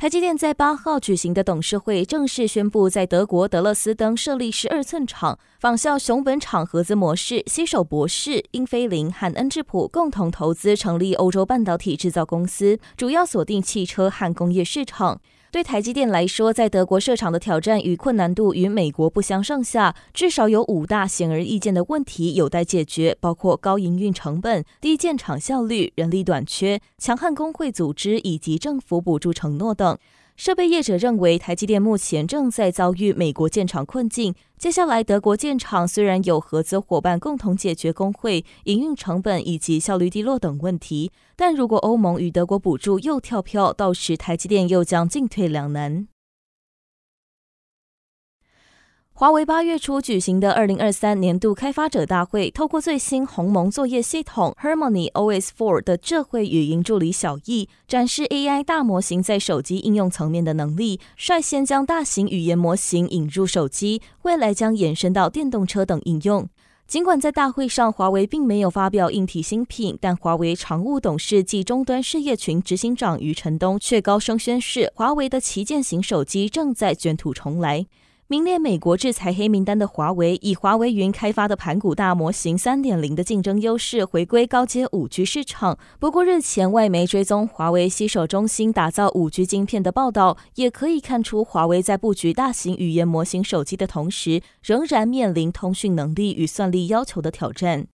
台积电在八号举行的董事会正式宣布，在德国德勒斯登设立十二寸厂，仿效熊本厂合资模式，携手博士、英飞凌和恩智浦共同投资成立欧洲半导体制造公司，主要锁定汽车和工业市场。对台积电来说，在德国设厂的挑战与困难度与美国不相上下，至少有五大显而易见的问题有待解决，包括高营运成本、低建厂效率、人力短缺、强悍工会组织以及政府补助承诺等。设备业者认为，台积电目前正在遭遇美国建厂困境。接下来，德国建厂虽然有合资伙伴共同解决工会、营运成本以及效率低落等问题，但如果欧盟与德国补助又跳票，到时台积电又将进退两难。华为八月初举行的二零二三年度开发者大会，透过最新鸿蒙作业系统 Harmony OS 4的智慧语音助理小艺，展示 AI 大模型在手机应用层面的能力，率先将大型语言模型引入手机，未来将延伸到电动车等应用。尽管在大会上华为并没有发表硬体新品，但华为常务董事暨终端事业群执行长余承东却高声宣示，华为的旗舰型手机正在卷土重来。名列美国制裁黑名单的华为，以华为云开发的盘古大模型三点零的竞争优势回归高阶五 G 市场。不过，日前外媒追踪华为携手中兴打造五 G 晶片的报道，也可以看出华为在布局大型语言模型手机的同时，仍然面临通讯能力与算力要求的挑战。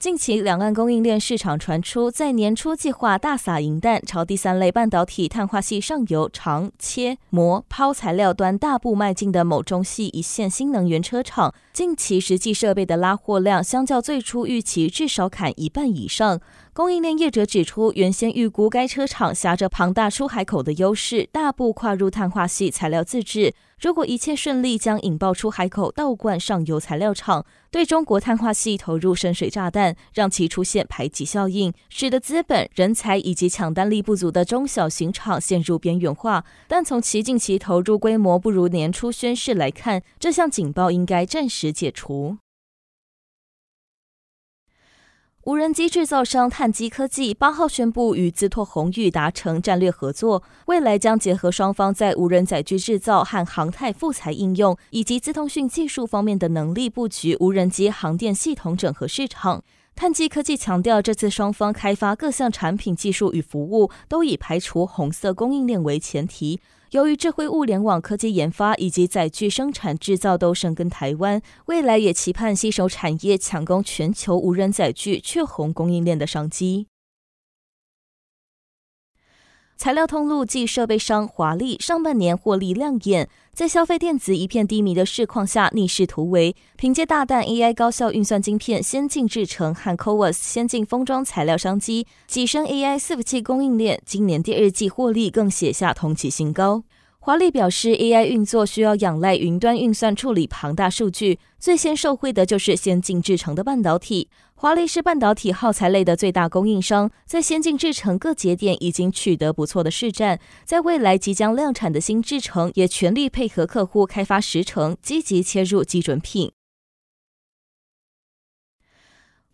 近期，两岸供应链市场传出，在年初计划大撒银弹，朝第三类半导体碳化系上游长切磨抛材料端大步迈进的某中系一线新能源车厂，近期实际设备的拉货量，相较最初预期至少砍一半以上。供应链业者指出，原先预估该车厂挟着庞大出海口的优势，大步跨入碳化系材料自制。如果一切顺利，将引爆出海口倒灌上游材料厂，对中国碳化系投入深水炸弹，让其出现排挤效应，使得资本、人才以及抢单力不足的中小型厂陷入边缘化。但从其近期投入规模不如年初宣示来看，这项警报应该暂时解除。无人机制造商碳基科技八号宣布与资拓宏宇达成战略合作，未来将结合双方在无人载具制造和航太复材应用以及自通讯技术方面的能力，布局无人机航电系统整合市场。碳基科技强调，这次双方开发各项产品、技术与服务都以排除红色供应链为前提。由于智慧物联网科技研发以及载具生产制造都深耕台湾，未来也期盼携手产业抢攻全球无人载具雀红供应链的商机。材料通路暨设备商华丽上半年获利亮眼，在消费电子一片低迷的市况下逆势突围，凭借大蛋 AI 高效运算晶片先进制程和 CoWoS 先进封装材料商机，跻身 AI 伺服器供应链。今年第二季获利更写下同期新高。华丽表示，AI 运作需要仰赖云端运算处理庞大数据，最先受惠的就是先进制程的半导体。华丽是半导体耗材类的最大供应商，在先进制程各节点已经取得不错的市占，在未来即将量产的新制程，也全力配合客户开发时程，积极切入基准品。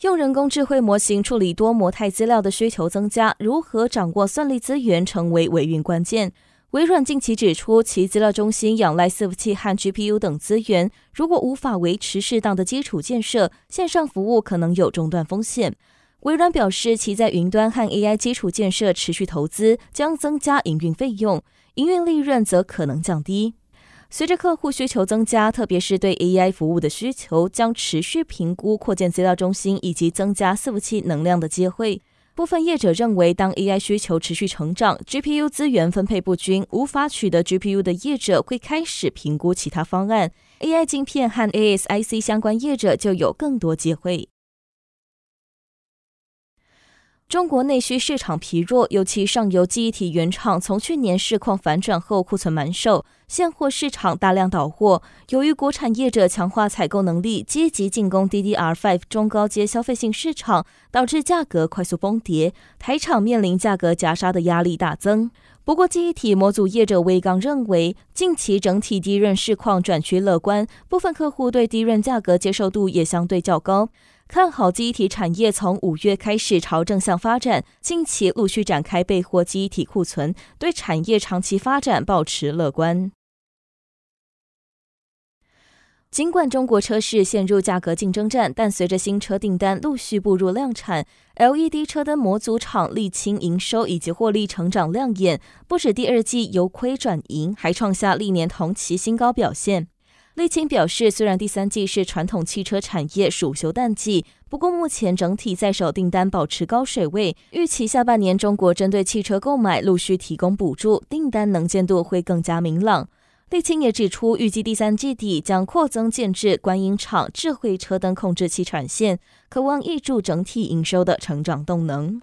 用人工智慧模型处理多模态资料的需求增加，如何掌握算力资源成为维运关键。微软近期指出，其资料中心仰赖伺服器和 GPU 等资源，如果无法维持适当的基础建设，线上服务可能有中断风险。微软表示，其在云端和 AI 基础建设持续投资，将增加营运费用，营运利润则可能降低。随着客户需求增加，特别是对 AI 服务的需求，将持续评估扩建资料中心以及增加伺服器能量的机会。部分业者认为，当 AI 需求持续成长，GPU 资源分配不均，无法取得 GPU 的业者会开始评估其他方案。AI 镜片和 ASIC 相关业者就有更多机会。中国内需市场疲弱，尤其上游记忆体原厂从去年市况反转后库存满售，现货市场大量倒货。由于国产业者强化采购能力，积极进攻 DDR5 中高阶消费性市场，导致价格快速崩跌，台厂面临价格夹杀的压力大增。不过，记忆体模组业者威刚认为，近期整体低润市况转趋乐观，部分客户对低润价格接受度也相对较高。看好记忆体产业从五月开始朝正向发展，近期陆续展开备货记忆体库存，对产业长期发展保持乐观。尽管中国车市陷入价格竞争战，但随着新车订单陆续步入量产，LED 车灯模组厂沥青营收以及获利成长亮眼，不止第二季由亏转盈，还创下历年同期新高表现。沥青表示，虽然第三季是传统汽车产业暑休淡季，不过目前整体在手订单保持高水位，预期下半年中国针对汽车购买陆续提供补助，订单能见度会更加明朗。沥青也指出，预计第三季底将扩增建置观音厂智慧车灯控制器产线，可望挹注整体营收的成长动能。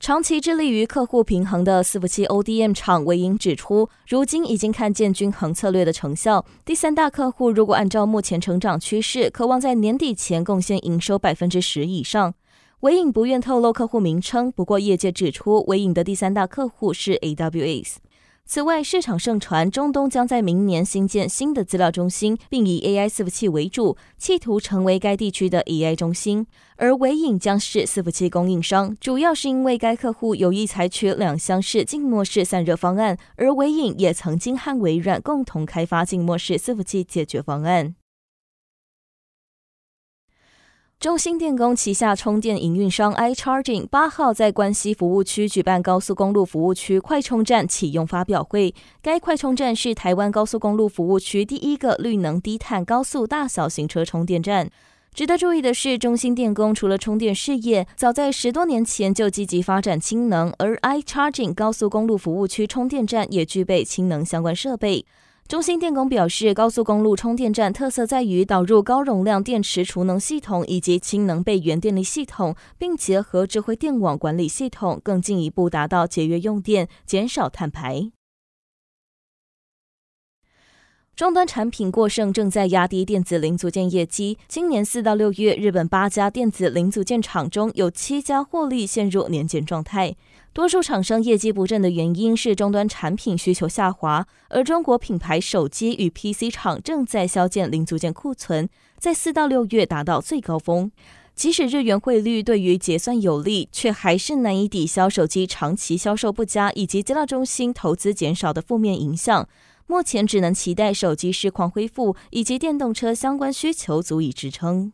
长期致力于客户平衡的伺服器 ODM 厂韦颖指出，如今已经看见均衡策略的成效。第三大客户如果按照目前成长趋势，渴望在年底前贡献营收百分之十以上。韦颖不愿透露客户名称，不过业界指出，韦颖的第三大客户是 AWS。此外，市场盛传中东将在明年新建新的资料中心，并以 AI 伺服器为主，企图成为该地区的 AI 中心。而纬颖将是伺服器供应商，主要是因为该客户有意采取两厢式静默式散热方案，而纬颖也曾经和微软共同开发静默式伺服器解决方案。中兴电工旗下充电营运商 iCharging 八号在关西服务区举办高速公路服务区快充站启用发表会。该快充站是台湾高速公路服务区第一个绿能低碳高速大小型车充电站。值得注意的是，中兴电工除了充电事业，早在十多年前就积极发展氢能，而 iCharging 高速公路服务区充电站也具备氢能相关设备。中兴电工表示，高速公路充电站特色在于导入高容量电池储能系统以及氢能备源电力系统，并结合智慧电网管理系统，更进一步达到节约用电、减少碳排。终端产品过剩正在压低电子零组件业绩。今年四到六月，日本八家电子零组件厂中有七家获利陷入年减状态。多数厂商业绩不振的原因是终端产品需求下滑，而中国品牌手机与 PC 厂正在削减零组件库存，在四到六月达到最高峰。即使日元汇率对于结算有利，却还是难以抵消手机长期销售不佳以及资料中心投资减少的负面影响。目前只能期待手机市况恢复以及电动车相关需求足以支撑。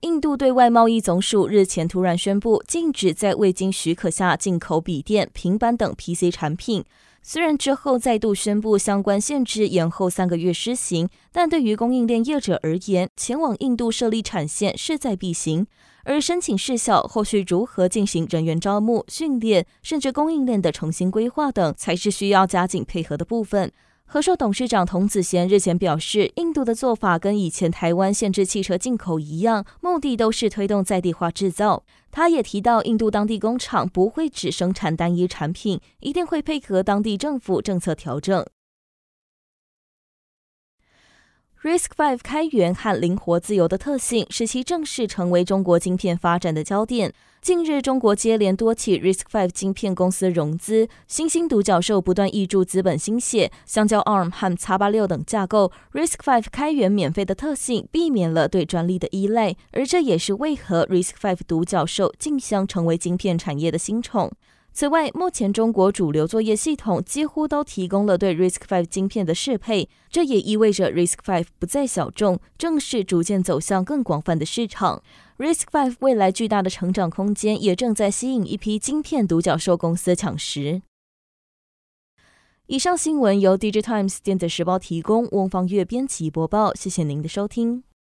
印度对外贸易总署日前突然宣布，禁止在未经许可下进口笔电、平板等 PC 产品。虽然之后再度宣布相关限制延后三个月施行，但对于供应链业者而言，前往印度设立产线势在必行。而申请事项后续如何进行人员招募、训练，甚至供应链的重新规划等，才是需要加紧配合的部分。和硕董事长童子贤日前表示，印度的做法跟以前台湾限制汽车进口一样，目的都是推动在地化制造。他也提到，印度当地工厂不会只生产单一产品，一定会配合当地政府政策调整。RISC-V 开源和灵活自由的特性，使其正式成为中国晶片发展的焦点。近日，中国接连多起 RISC-V 晶片公司融资，新兴独角兽不断挹注资本心血。相较 ARM 和 X86 等架构，RISC-V 开源免费的特性，避免了对专利的依赖，而这也是为何 RISC-V 独角兽竞相成为晶片产业的新宠。此外，目前中国主流作业系统几乎都提供了对 RISC-V 晶片的适配，这也意味着 RISC-V 不再小众，正式逐渐走向更广泛的市场。RISC-V 未来巨大的成长空间，也正在吸引一批晶片独角兽公司抢食。以上新闻由 DigiTimes 电子时报提供，翁方月编辑播报，谢谢您的收听。